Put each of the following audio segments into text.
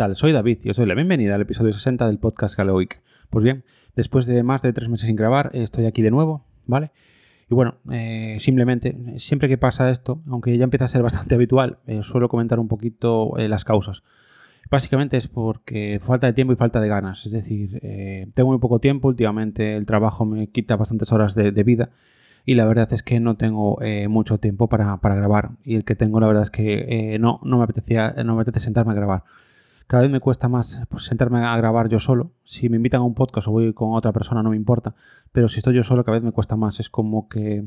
tal? Soy David y os doy la bienvenida al episodio 60 del podcast Galoic. Pues bien, después de más de tres meses sin grabar, estoy aquí de nuevo, ¿vale? Y bueno, eh, simplemente, siempre que pasa esto, aunque ya empieza a ser bastante habitual, eh, suelo comentar un poquito eh, las causas. Básicamente es porque falta de tiempo y falta de ganas. Es decir, tengo muy poco tiempo, últimamente el trabajo me quita bastantes horas de, vida y la verdad es que no tengo mucho tiempo para, para, grabar. Y el que tengo, la verdad es que no, no, me apetecía, no me apetece sentarme a grabar. Cada vez me cuesta más pues, sentarme a grabar yo solo. Si me invitan a un podcast o voy con otra persona no me importa, pero si estoy yo solo cada vez me cuesta más. Es como que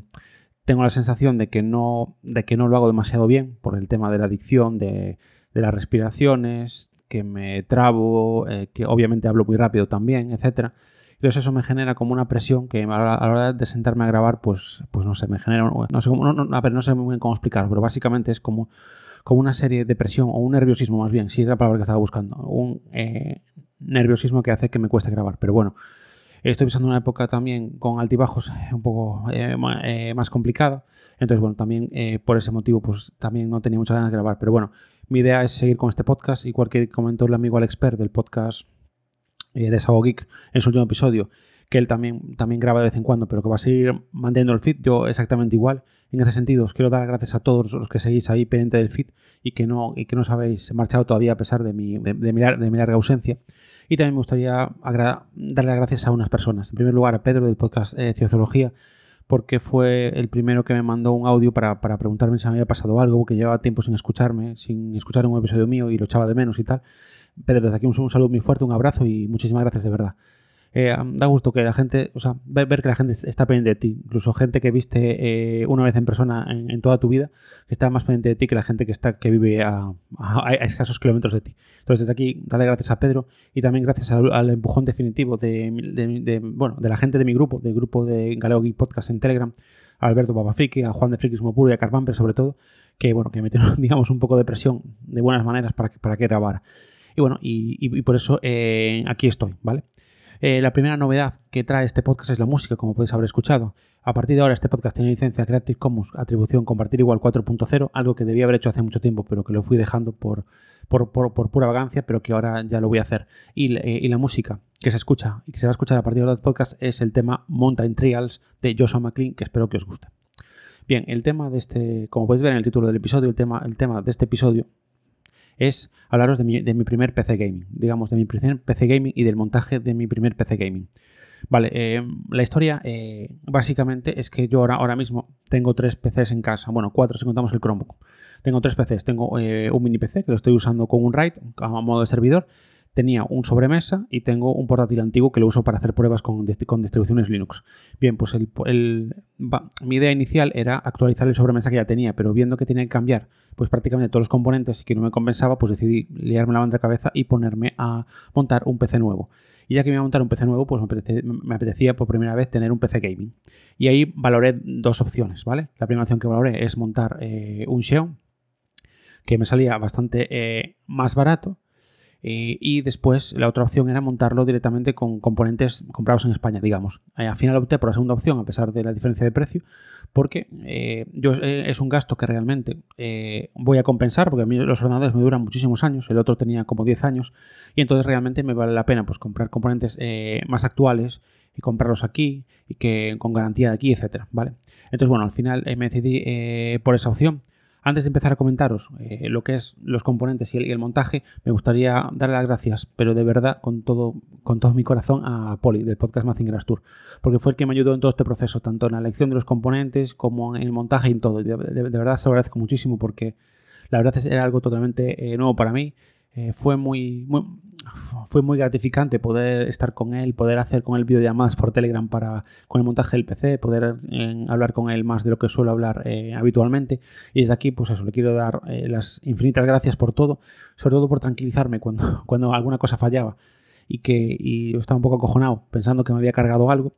tengo la sensación de que no, de que no lo hago demasiado bien por el tema de la adicción, de, las respiraciones, que me trabo, eh, que obviamente hablo muy rápido también, etcétera. Entonces eso me genera como una presión que a la, hora de sentarme a grabar, pues, pues no sé, me genera, no sé, cómo, no, ver, no sé muy bien cómo explicarlo, pero básicamente es como como una serie de presión o un nerviosismo más bien, si es la palabra que estaba buscando, un eh, nerviosismo que hace que me cueste grabar. Pero bueno, estoy pasando una época también con altibajos un poco eh, eh, más complicada. Entonces, bueno, también por ese motivo, pues también no tenía muchas ganas de grabar. Pero bueno, mi idea es seguir con este podcast, igual que comentó el amigo Alex Per del podcast de Sago Geek en su último episodio, que él también, también graba de vez en cuando, pero que va a seguir manteniendo el feed, yo exactamente igual. En ese sentido, os quiero dar gracias a todos los que seguís ahí pendiente del feed y que no, y que no os habéis marchado todavía a pesar de mi, de, mi, larga ausencia. Y también me gustaría darle gracias a unas personas. En primer lugar, a Pedro del podcast eh, porque fue el primero que me mandó un audio para, para, preguntarme si me había pasado algo, que llevaba tiempo sin escucharme, sin escuchar un episodio mío y lo echaba de menos y tal. Pedro, desde aquí un, un saludo muy fuerte, un abrazo y muchísimas gracias de verdad. Eh, da gusto que la gente, o sea, ver que la gente está pendiente de ti, incluso gente que viste eh, una vez en persona en, toda tu vida, que está más pendiente de ti que la gente que está que vive a, escasos kilómetros de ti. Entonces desde aquí, dale gracias a Pedro y también gracias al, empujón definitivo de, bueno, de la gente de mi grupo, del grupo de Galeo Podcast en Telegram, a Alberto Papafriki, a Juan de Frikismo Puro y a Carvamper sobre todo, que bueno, que metieron, digamos, un poco de presión de buenas maneras para que, para que grabara. Y bueno, y, por eso eh, aquí estoy, ¿vale? Eh, la primera novedad que trae este podcast es la música, como podéis haber escuchado. A partir de ahora este podcast tiene licencia Creative Commons, atribución compartir igual 4.0, algo que debía haber hecho hace mucho tiempo, pero que lo fui dejando por, por, pura vagancia, pero que ahora ya lo voy a hacer. Eh, y, la música que se escucha y que se va a escuchar a partir de ahora del podcast es el tema Mountain Trials de Joshua McLean, que espero que os guste. Bien, el tema de este, como podéis ver en el título del episodio, el tema, el tema de este episodio es hablaros de mi, de mi, primer PC gaming, digamos, de mi primer PC gaming y del montaje de mi primer PC gaming. Vale, eh, la historia eh, básicamente es que yo ahora, ahora mismo tengo tres PCs en casa, bueno, cuatro si contamos el Chromebook. Tengo tres PCs, tengo eh, un mini PC que lo estoy usando con un RAID a modo de servidor tenía un sobremesa y tengo un portátil antiguo que lo uso para hacer pruebas con, con distribuciones Linux. Bien, pues el, mi idea inicial era actualizar el sobremesa que ya tenía, pero viendo que tenía que cambiar pues prácticamente todos los componentes y que no me compensaba, pues decidí liarme la banda de cabeza y ponerme a montar un PC nuevo. Y ya que me iba a montar un PC nuevo, pues me apetecía, por primera vez tener un PC gaming. Y ahí valoré dos opciones, ¿vale? La primera opción que valoré es montar eh, un Xeon, que me salía bastante eh, más barato eh, y después la otra opción era montarlo directamente con componentes comprados en España, digamos. Eh, al final opté por la segunda opción a pesar de la diferencia de precio, porque eh, yo, es un gasto que realmente voy a compensar, porque a mí los ordenadores me duran muchísimos años, el otro tenía como 10 años, y entonces realmente me vale la pena pues comprar componentes más actuales y comprarlos aquí y que con garantía de aquí, etcétera, ¿vale? Entonces, bueno, al final me decidí por esa opción. Antes de empezar a comentaros eh, lo que es los componentes y el, montaje, me gustaría darle las gracias, pero de verdad, con todo, con todo mi corazón, a Poli, del podcast Mazingeras Tour, porque fue el que me ayudó en todo este proceso, tanto en la elección de los componentes como en el montaje y en todo. De, verdad se lo agradezco muchísimo porque la verdad es, era algo totalmente eh, nuevo para mí. Eh, fue muy, muy, fue muy gratificante poder estar con él, poder hacer con él videollamadas por Telegram para con el montaje del PC, poder hablar con él más de lo que suelo hablar eh, habitualmente. Y desde aquí, pues eso, le quiero dar eh, las infinitas gracias por todo, sobre todo por tranquilizarme cuando, cuando alguna cosa fallaba y que y yo estaba un poco acojonado pensando que me había cargado algo.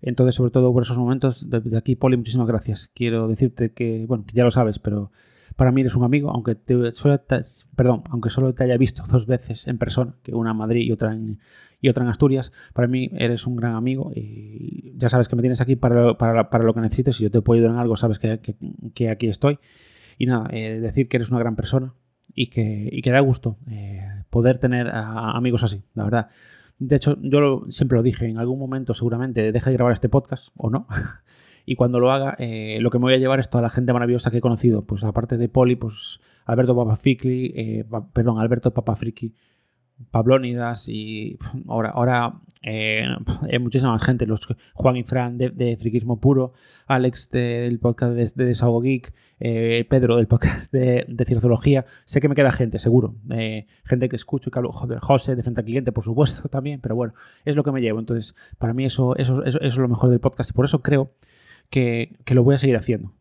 Entonces, sobre todo por esos momentos, desde aquí, Poli, muchísimas gracias. Quiero decirte que, bueno, que ya lo sabes, pero para mí eres un amigo, aunque te, solo te, perdón, aunque solo te haya visto dos veces en persona, que una en Madrid y otra en, y otra en Asturias, para mí eres un gran amigo y ya sabes que me tienes aquí para, para, para lo que necesites. Si yo te puedo ayudar en algo, sabes que, que, aquí estoy. Y nada, eh, decir que eres una gran persona y que, y que da gusto eh, poder tener amigos así, la verdad. De hecho, yo siempre lo dije, en algún momento seguramente deje de grabar este podcast o no. y cuando lo haga, eh, lo que me voy a llevar es toda la gente maravillosa que he conocido. Pues aparte de Poli, pues Alberto Papafikli, eh, perdón, Alberto Papafriki, Pablónidas y ahora, ahora eh, hay muchísima gente, los Juan y Fran de, Friquismo Puro, Alex del podcast de, Desahogo Geek, eh, Pedro del podcast de, de sé que me queda gente, seguro, eh, gente que escucho y que José de frente al cliente, por supuesto, también, pero bueno, es lo que me llevo, entonces para mí eso, eso, eso, es lo mejor del podcast y por eso creo que, lo voy a seguir haciendo.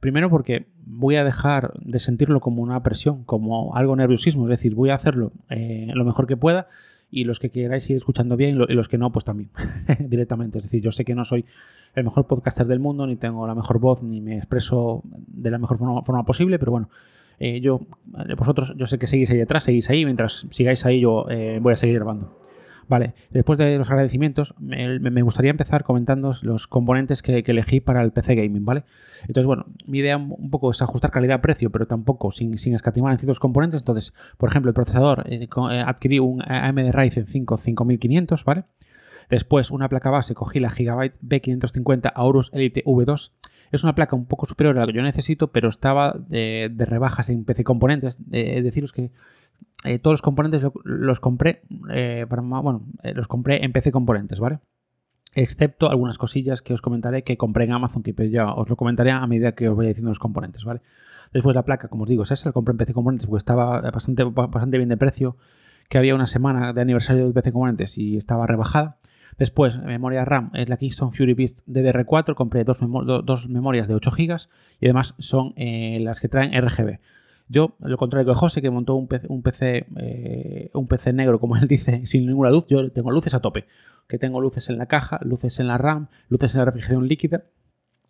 Primero porque voy a dejar de sentirlo como una presión, como algo nerviosismo, es decir, voy a hacerlo eh, lo mejor que pueda y los que queráis seguir escuchando bien y los que no, pues también, directamente. Es decir, yo sé que no soy el mejor podcaster del mundo, ni tengo la mejor voz, ni me expreso de la mejor forma, posible, pero bueno, eh, yo, vosotros, yo sé que seguís ahí detrás, seguís ahí, mientras sigáis ahí yo eh, voy a seguir grabando. Vale, después de los agradecimientos, me, gustaría empezar comentando los componentes que, elegí para el PC Gaming, ¿vale? Entonces, bueno, mi idea un poco es ajustar calidad-precio, pero tampoco sin, sin, escatimar en ciertos componentes. Entonces, por ejemplo, el procesador, eh, eh, adquirí un AMD Ryzen 5 5500, ¿vale? Después, una placa base, cogí la Gigabyte B550 Aorus Elite V2. Es una placa un poco superior a la que yo necesito, pero estaba de, rebajas en PC Componentes. Eh, deciros que eh, todos los componentes los compré eh, para, bueno, eh, los compré en PC Componentes, ¿vale? Excepto algunas cosillas que os comentaré que compré en Amazon, que ya os lo comentaré a medida que os vaya diciendo los componentes, ¿vale? Después la placa, como os digo, es esa, la compré en PC Componentes porque estaba bastante, bastante bien de precio, que había una semana de aniversario de PC Componentes y estaba rebajada. Después, memoria RAM es la Kingston Fury Beast DDR4, compré dos, dos memorias de 8 GB y además son las que traen RGB. Yo, lo contrario que José, que montó un PC, un PC, eh, un PC negro, como él dice, sin ninguna luz, yo tengo luces a tope. Que tengo luces en la caja, luces en la RAM, luces en la refrigeración líquida.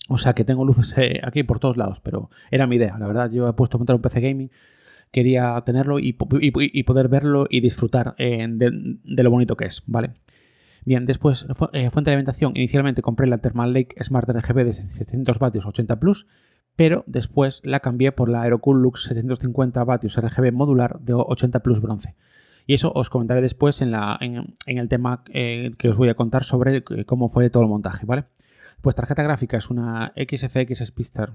O sea que tengo luces eh, aquí por todos lados, pero era mi idea. La verdad, yo he puesto a montar un PC gaming, quería tenerlo y, poder verlo y disfrutar eh, de, lo bonito que es, ¿vale? Bien, después, fuente de alimentación. Inicialmente compré la Thermal Lake Smart RGB de 700 vatios 80 Plus pero después la cambié por la Aerocool Lux 750 vatios RGB modular de 80 Plus bronce. Y eso os comentaré después en, el tema eh, que os voy a contar sobre eh, cómo fue todo el montaje, ¿vale? Pues tarjeta gráfica es una XFX Spister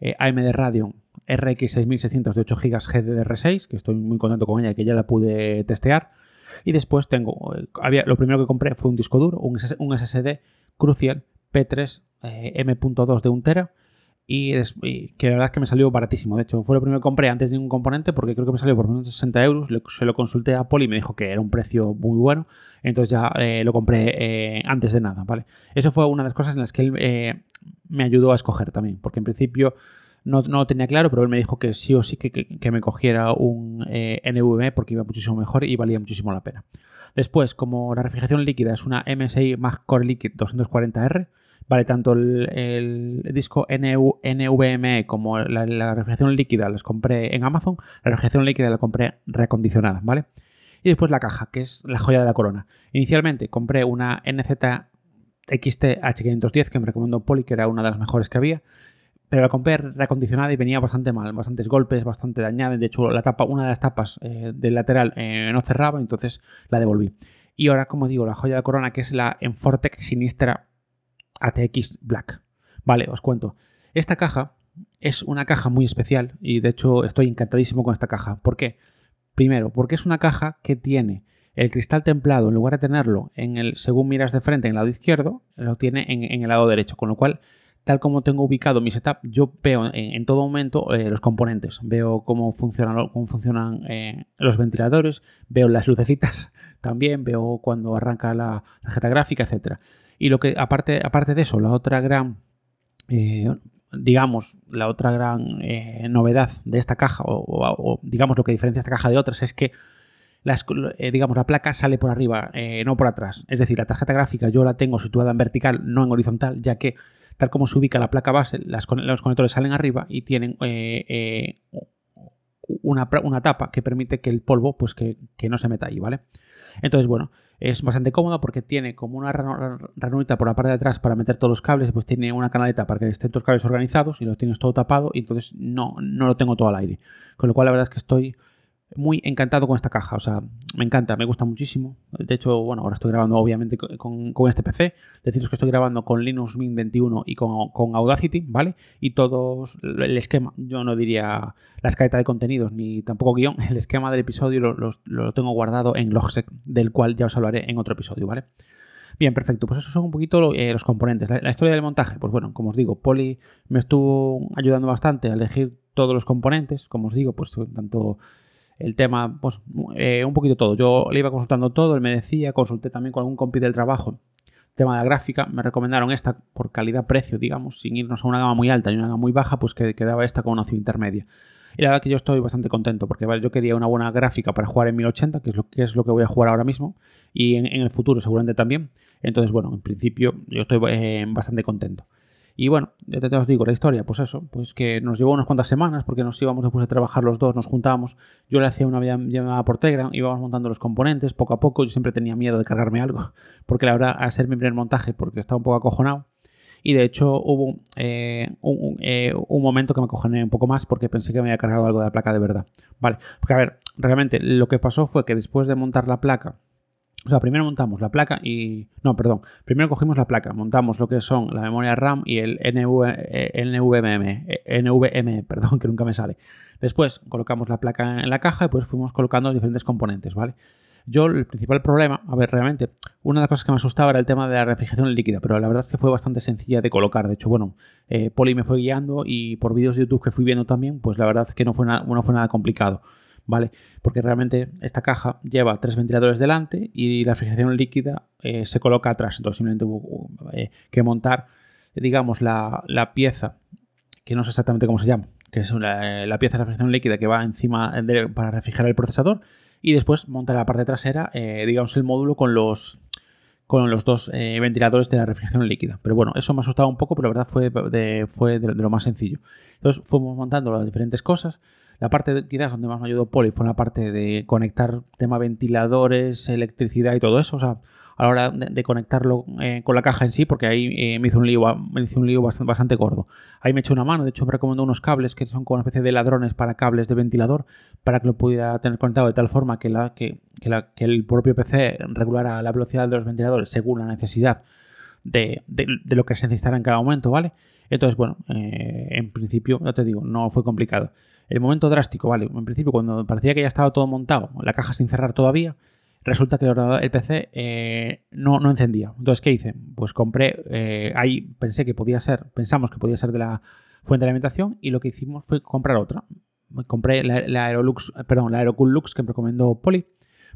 eh, AMD Radeon RX 6600 de 8 GB GDDR6, que estoy muy contento con ella, que ya la pude testear. Y después tengo, lo primero que compré fue un disco duro, un, un SSD Crucial P3 M.2 de 1 TB y, que la verdad es que me salió baratísimo. De hecho, fue lo primero que compré antes de un componente porque creo que me salió por menos de 60 euros. se lo consulté a Poli y me dijo que era un precio muy bueno. Entonces ya eh, lo compré eh, antes de nada, ¿vale? Eso fue una de las cosas en las que él eh, me ayudó a escoger también. Porque en principio no, no, lo tenía claro, pero él me dijo que sí o sí que, que, me cogiera un NVMe porque iba muchísimo mejor y valía muchísimo la pena. Después, como la refrigeración líquida es una MSI Mag Core Liquid 240R, Vale, tanto el, disco NVMe como la, refrigeración líquida las compré en Amazon. La refrigeración líquida la compré recondicionada, ¿vale? Y después la caja, que es la joya de la corona. Inicialmente compré una NZ XT H510 que me recomendó Poli, que era una de las mejores que había. Pero la compré recondicionada y venía bastante mal, bastantes golpes, bastante dañada. De hecho, la tapa, una de las tapas eh, del lateral eh, no cerraba, entonces la devolví. Y ahora, como digo, la joya de la corona, que es la Enfortec Sinistra ATX Black. Vale, os cuento. Esta caja es una caja muy especial y de hecho estoy encantadísimo con esta caja. ¿Por qué? Primero, porque es una caja que tiene el cristal templado, en lugar de tenerlo en el, según miras de frente en el lado izquierdo, lo tiene en, el lado derecho. Con lo cual, tal como tengo ubicado mi setup, yo veo en, todo momento eh, los componentes. Veo cómo funcionan, cómo funcionan eh, los ventiladores, veo las lucecitas también, veo cuando arranca la tarjeta gráfica, etcétera. Y lo que, aparte, aparte de eso, la otra gran, eh, digamos, la otra gran eh, novedad de esta caja, o, digamos lo que diferencia esta caja de otras, es que las, eh, digamos, la placa sale por arriba, no por atrás. Es decir, la tarjeta gráfica yo la tengo situada en vertical, no en horizontal, ya que tal como se ubica la placa base, los conectores salen arriba y tienen una, una, tapa que permite que el polvo pues que, que no se meta ahí, ¿vale? Entonces, bueno, es bastante cómodo porque tiene como una ranurita por la parte de atrás para meter todos los cables, pues tiene una canaleta para que estén todos los cables organizados y los tienes todo tapado y entonces no, no lo tengo todo al aire. Con lo cual la verdad es que estoy muy encantado con esta caja, o sea, me encanta, me gusta muchísimo. De hecho, bueno, ahora estoy grabando obviamente con, este PC. Deciros que estoy grabando con Linux Mint 21 y con, Audacity, ¿vale? Y todo el esquema, yo no diría la escaleta de contenidos ni tampoco guion, el esquema del episodio lo, tengo guardado en Logsec, del cual ya os hablaré en otro episodio, ¿vale? Bien, perfecto. Pues esos son un poquito eh, los componentes. La, la, historia del montaje, pues bueno, como os digo, Poli me estuvo ayudando bastante a elegir todos los componentes. Como os digo, pues tanto el tema, pues eh, un poquito todo. Yo le iba consultando todo, él me decía, consulté también con algún compi del trabajo. Tema de la gráfica, me recomendaron esta por calidad-precio, digamos, sin irnos a una gama muy alta y una gama muy baja, pues que quedaba esta con una opción intermedia. Y la verdad que yo estoy bastante contento porque yo quería una buena gráfica para jugar en 1080, que es lo que, es lo que voy a jugar ahora mismo, y en, el futuro seguramente también. Entonces, bueno, en principio yo estoy eh, bastante contento. Y bueno, ya te, os digo la historia, pues eso, pues que nos llevó unas cuantas semanas porque nos íbamos después de trabajar los dos, nos juntábamos, yo le hacía una llamada por Telegram, íbamos montando los componentes poco a poco, yo siempre tenía miedo de cargarme algo, porque la verdad, a ser mi primer montaje, porque estaba un poco acojonado, y de hecho hubo eh, un, eh, un, momento que me acojoné un poco más porque pensé que me había cargado algo de la placa de verdad. Vale, porque a ver, realmente lo que pasó fue que después de montar la placa, o sea, primero montamos la placa y... No, perdón. Primero cogimos la placa, montamos lo que son la memoria RAM y el NV, eh, NVMe, eh, NVMe, perdón, que nunca me sale. Después colocamos la placa en la caja y pues fuimos colocando diferentes componentes, ¿vale? Yo, el principal problema, a ver, realmente, una de las cosas que me asustaba era el tema de la refrigeración líquida, pero la verdad es que fue bastante sencilla de colocar. De hecho, bueno, eh, Poli me fue guiando y por vídeos de YouTube que fui viendo también, pues la verdad es que no fue, no fue nada complicado. ¿Vale? Porque realmente esta caja lleva tres ventiladores delante y la refrigeración líquida eh, se coloca atrás. Entonces simplemente hubo eh, que montar, digamos, la, pieza, que no sé exactamente cómo se llama, que es la, la pieza de refrigeración líquida que va encima para refrigerar el procesador y después montar la parte trasera, eh, digamos, el módulo con los con los dos ventiladores de la refrigeración líquida. Pero bueno, eso me ha asustado un poco, pero la verdad fue de, fue de, lo más sencillo. Entonces fuimos montando las diferentes cosas. La parte quizás donde más me ayudó Poli fue la parte de conectar tema ventiladores, electricidad y todo eso. O sea, a la hora de, conectarlo eh, con la caja en sí, porque ahí eh, me hizo un lío, me hizo un lío bastante, gordo. Ahí me eché una mano, de hecho me recomendó unos cables que son como una especie de ladrones para cables de ventilador, para que lo pudiera tener conectado de tal forma que, la, que, el propio PC regulara la velocidad de los ventiladores según la necesidad de, lo que se necesitara en cada momento, ¿vale? Entonces, bueno, eh, en principio, ya te digo, no fue complicado. El momento drástico, vale, en principio cuando parecía que ya estaba todo montado, la caja sin cerrar todavía, resulta que el, PC eh, no, no, encendía. Entonces, ¿qué hice? Pues compré, eh, ahí pensé que podía ser, pensamos que podía ser de la fuente de alimentación y lo que hicimos fue comprar otra. Compré la, Aerolux, perdón, la Aerocool Lux que me recomendó Poli,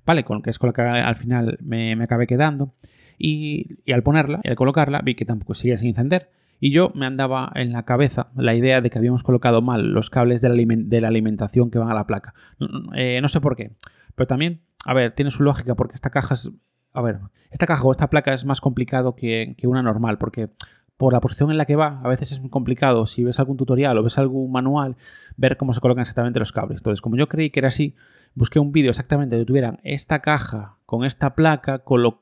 vale, con que es con la que al final me, acabé quedando. Y, y, al ponerla y al colocarla vi que tampoco seguía sin encender. Y yo me andaba en la cabeza la idea de que habíamos colocado mal los cables de la, alimentación que van a la placa. Eh, no sé por qué. Pero también, a ver, tiene su lógica porque esta caja es... A ver, esta caja o esta placa es más complicado que, que una normal porque por la posición en la que va, a veces es muy complicado, si ves algún tutorial o ves algún manual, ver cómo se colocan exactamente los cables. Entonces, como yo creí que era así, busqué un vídeo exactamente donde tuvieran esta caja con esta placa, lo,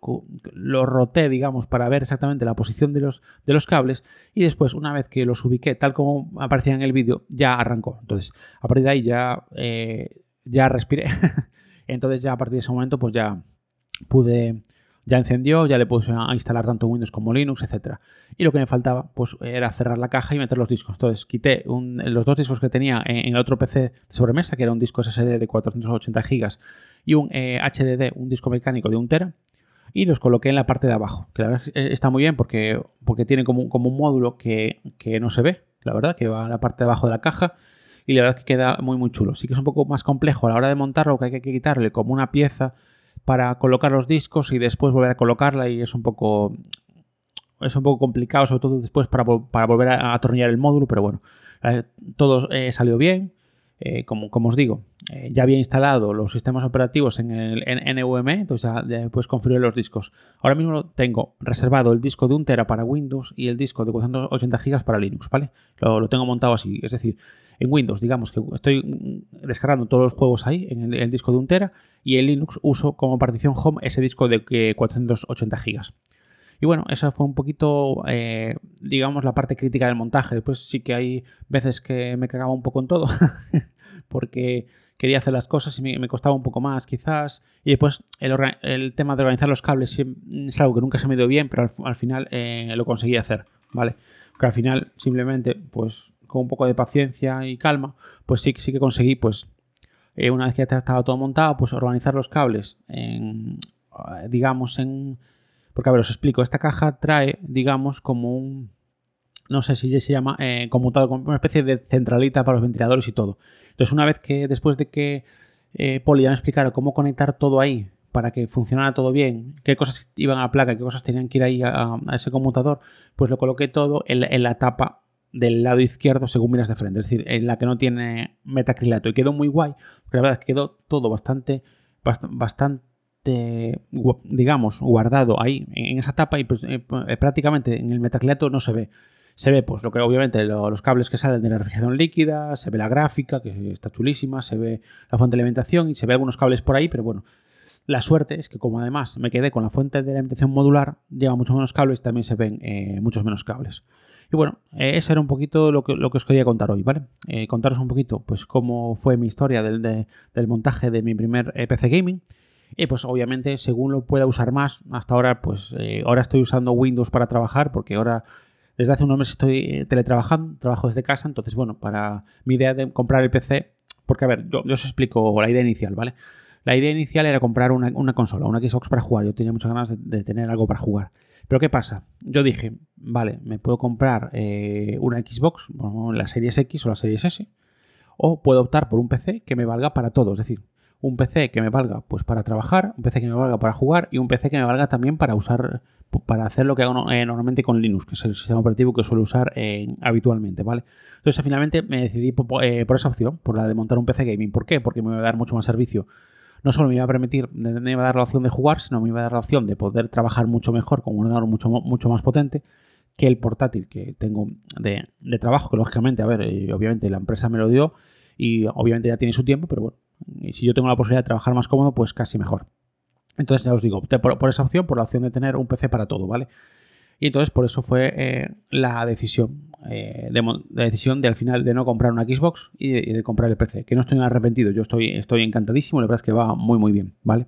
lo roté, digamos, para ver exactamente la posición de los, de los cables y después, una vez que los ubiqué tal como aparecía en el vídeo, ya arrancó. Entonces, a partir de ahí ya, eh, ya respiré. Entonces, ya a partir de ese momento, pues ya pude ya encendió, ya le puse a instalar tanto Windows como Linux, etcétera. Y lo que me faltaba, pues, era cerrar la caja y meter los discos. Entonces, quité los dos discos que tenía en, el otro PC de sobremesa, que era un disco SSD de 480 GB y un HDD, eh, un disco mecánico de 1 tera, y los coloqué en la parte de abajo. Que la verdad está muy bien porque, porque tiene como, como un módulo que, que no se ve, la verdad, que va a la parte de abajo de la caja y la verdad es que queda muy muy chulo. Sí que es un poco más complejo a la hora de montarlo, que hay que quitarle como una pieza para colocar los discos y después volver a colocarla y es un poco es un poco complicado, sobre todo después para, para volver a, atornillar el módulo, pero bueno, eh, todo eh, salió bien. Eh, como, os digo, ya había instalado los sistemas operativos en el NVMe, entonces ya, después configuré los discos. Ahora mismo tengo reservado el disco de 1 tera para Windows y el disco de 480 GB para Linux, ¿vale? Lo, lo tengo montado así, es decir, en Windows, digamos que estoy descargando todos los juegos ahí en el, disco de 1 tera y en Linux uso como partición home ese disco de 480 GB. Y bueno, esa fue un poquito, eh, digamos, la parte crítica del montaje. Después sí que hay veces que me cagaba un poco en todo, porque quería hacer las cosas y me, costaba un poco más quizás. Y después el, tema de organizar los cables es algo que nunca se me dio bien, pero al, final eh, lo conseguí hacer, ¿vale? Al final simplemente, pues con un poco de paciencia y calma, pues sí, sí que conseguí, pues eh, una vez que ya estaba todo montado, pues organizar los cables en, digamos, en... Porque a ver, os explico, esta caja trae, digamos, como un no sé si se llama, eh, como una especie de centralita para los ventiladores y todo. Entonces, una vez que, después de que eh, Poli ya me explicara cómo conectar todo ahí para que funcionara todo bien, qué cosas iban a la placa, qué cosas tenían que ir ahí a, ese conmutador, pues lo coloqué todo en, la tapa del lado izquierdo según miras de frente, es decir, en la que no tiene metacrilato. Y quedó muy guay, porque la verdad es que quedó todo bastante, bastante digamos, guardado ahí en, esa tapa y pues, eh, prácticamente en el metacrilato no se ve se ve pues lo que obviamente los cables que salen de la refrigeración líquida, se ve la gráfica, que está chulísima, se ve la fuente de alimentación y se ve algunos cables por ahí, pero bueno, la suerte es que como además me quedé con la fuente de alimentación modular, lleva muchos menos cables, también se ven eh, muchos menos cables. Y bueno, eh, eso era un poquito lo que, lo que os quería contar hoy, ¿vale? Eh, contaros un poquito pues cómo fue mi historia del, del montaje de mi primer PC Gaming. Y pues obviamente según lo pueda usar más, hasta ahora pues ahora estoy usando Windows para trabajar porque ahora desde hace unos meses estoy eh, teletrabajando, trabajo desde casa, entonces, bueno, para mi idea de comprar el PC, porque a ver, yo, os explico la idea inicial, ¿vale? La idea inicial era comprar una, consola, una Xbox para jugar. Yo tenía muchas ganas de, tener algo para jugar. Pero ¿qué pasa? Yo dije, vale, me puedo comprar eh, una Xbox, la Series X o la Series S, o puedo optar por un PC que me valga para todo. Es decir, un PC que me valga pues para trabajar, un PC que me valga para jugar y un PC que me valga también para usar para hacer lo que hago eh, normalmente con Linux, que es el sistema operativo que suelo usar eh, habitualmente, ¿vale? Entonces finalmente me decidí eh, por, esa opción, por la de montar un PC gaming. ¿Por qué? Porque me iba a dar mucho más servicio. No solo me iba a permitir, me iba a dar la opción de jugar, sino me iba a dar la opción de poder trabajar mucho mejor con un ordenador mucho, mucho más potente que el portátil que tengo de, trabajo, que lógicamente, a ver, obviamente la empresa me lo dio y obviamente ya tiene su tiempo, pero bueno, si yo tengo la posibilidad de trabajar más cómodo, pues casi mejor. Entonces ya os digo, por, esa opción, por la opción de tener un PC para todo, ¿vale? Y entonces por eso fue eh, la decisión, eh, la decisión de al final de no comprar una Xbox y de, comprar el PC. Que no estoy arrepentido, yo estoy, estoy encantadísimo, la verdad es que va muy muy bien, ¿vale?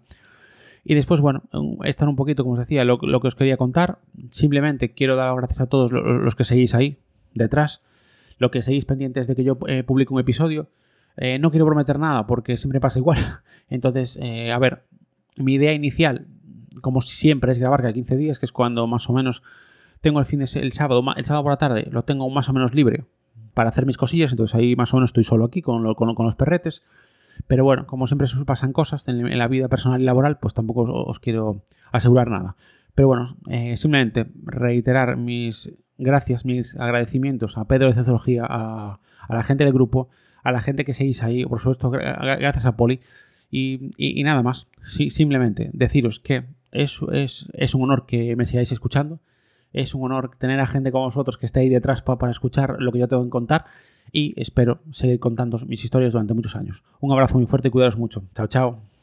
Y después, bueno, estar un poquito, como os decía, lo, que os quería contar. Simplemente quiero dar gracias a todos los, que seguís ahí, detrás, lo que seguís pendientes de que yo eh, publique un episodio. No quiero prometer nada porque siempre pasa igual. Entonces, a ver, mi idea inicial, como siempre, es grabar cada 15 días, que es cuando más o menos tengo el fin de el sábado, el sábado por la tarde lo tengo más o menos libre para hacer mis cosillas, entonces ahí más o menos estoy solo aquí con, los perretes. Pero bueno, como siempre pasan cosas en, la vida personal y laboral, pues tampoco os, quiero asegurar nada. Pero bueno, eh, simplemente reiterar mis gracias, mis agradecimientos a Pedro de Ceciología, a, a la gente del grupo, a la gente que seguís ahí, por supuesto, gracias a Poli, y, nada más, simplemente deciros que es, es, es, un honor que me sigáis escuchando, es un honor tener a gente como vosotros que esté ahí detrás para, escuchar lo que yo tengo que contar y espero seguir contando mis historias durante muchos años. Un abrazo muy fuerte y cuidaros mucho. Chao, chao.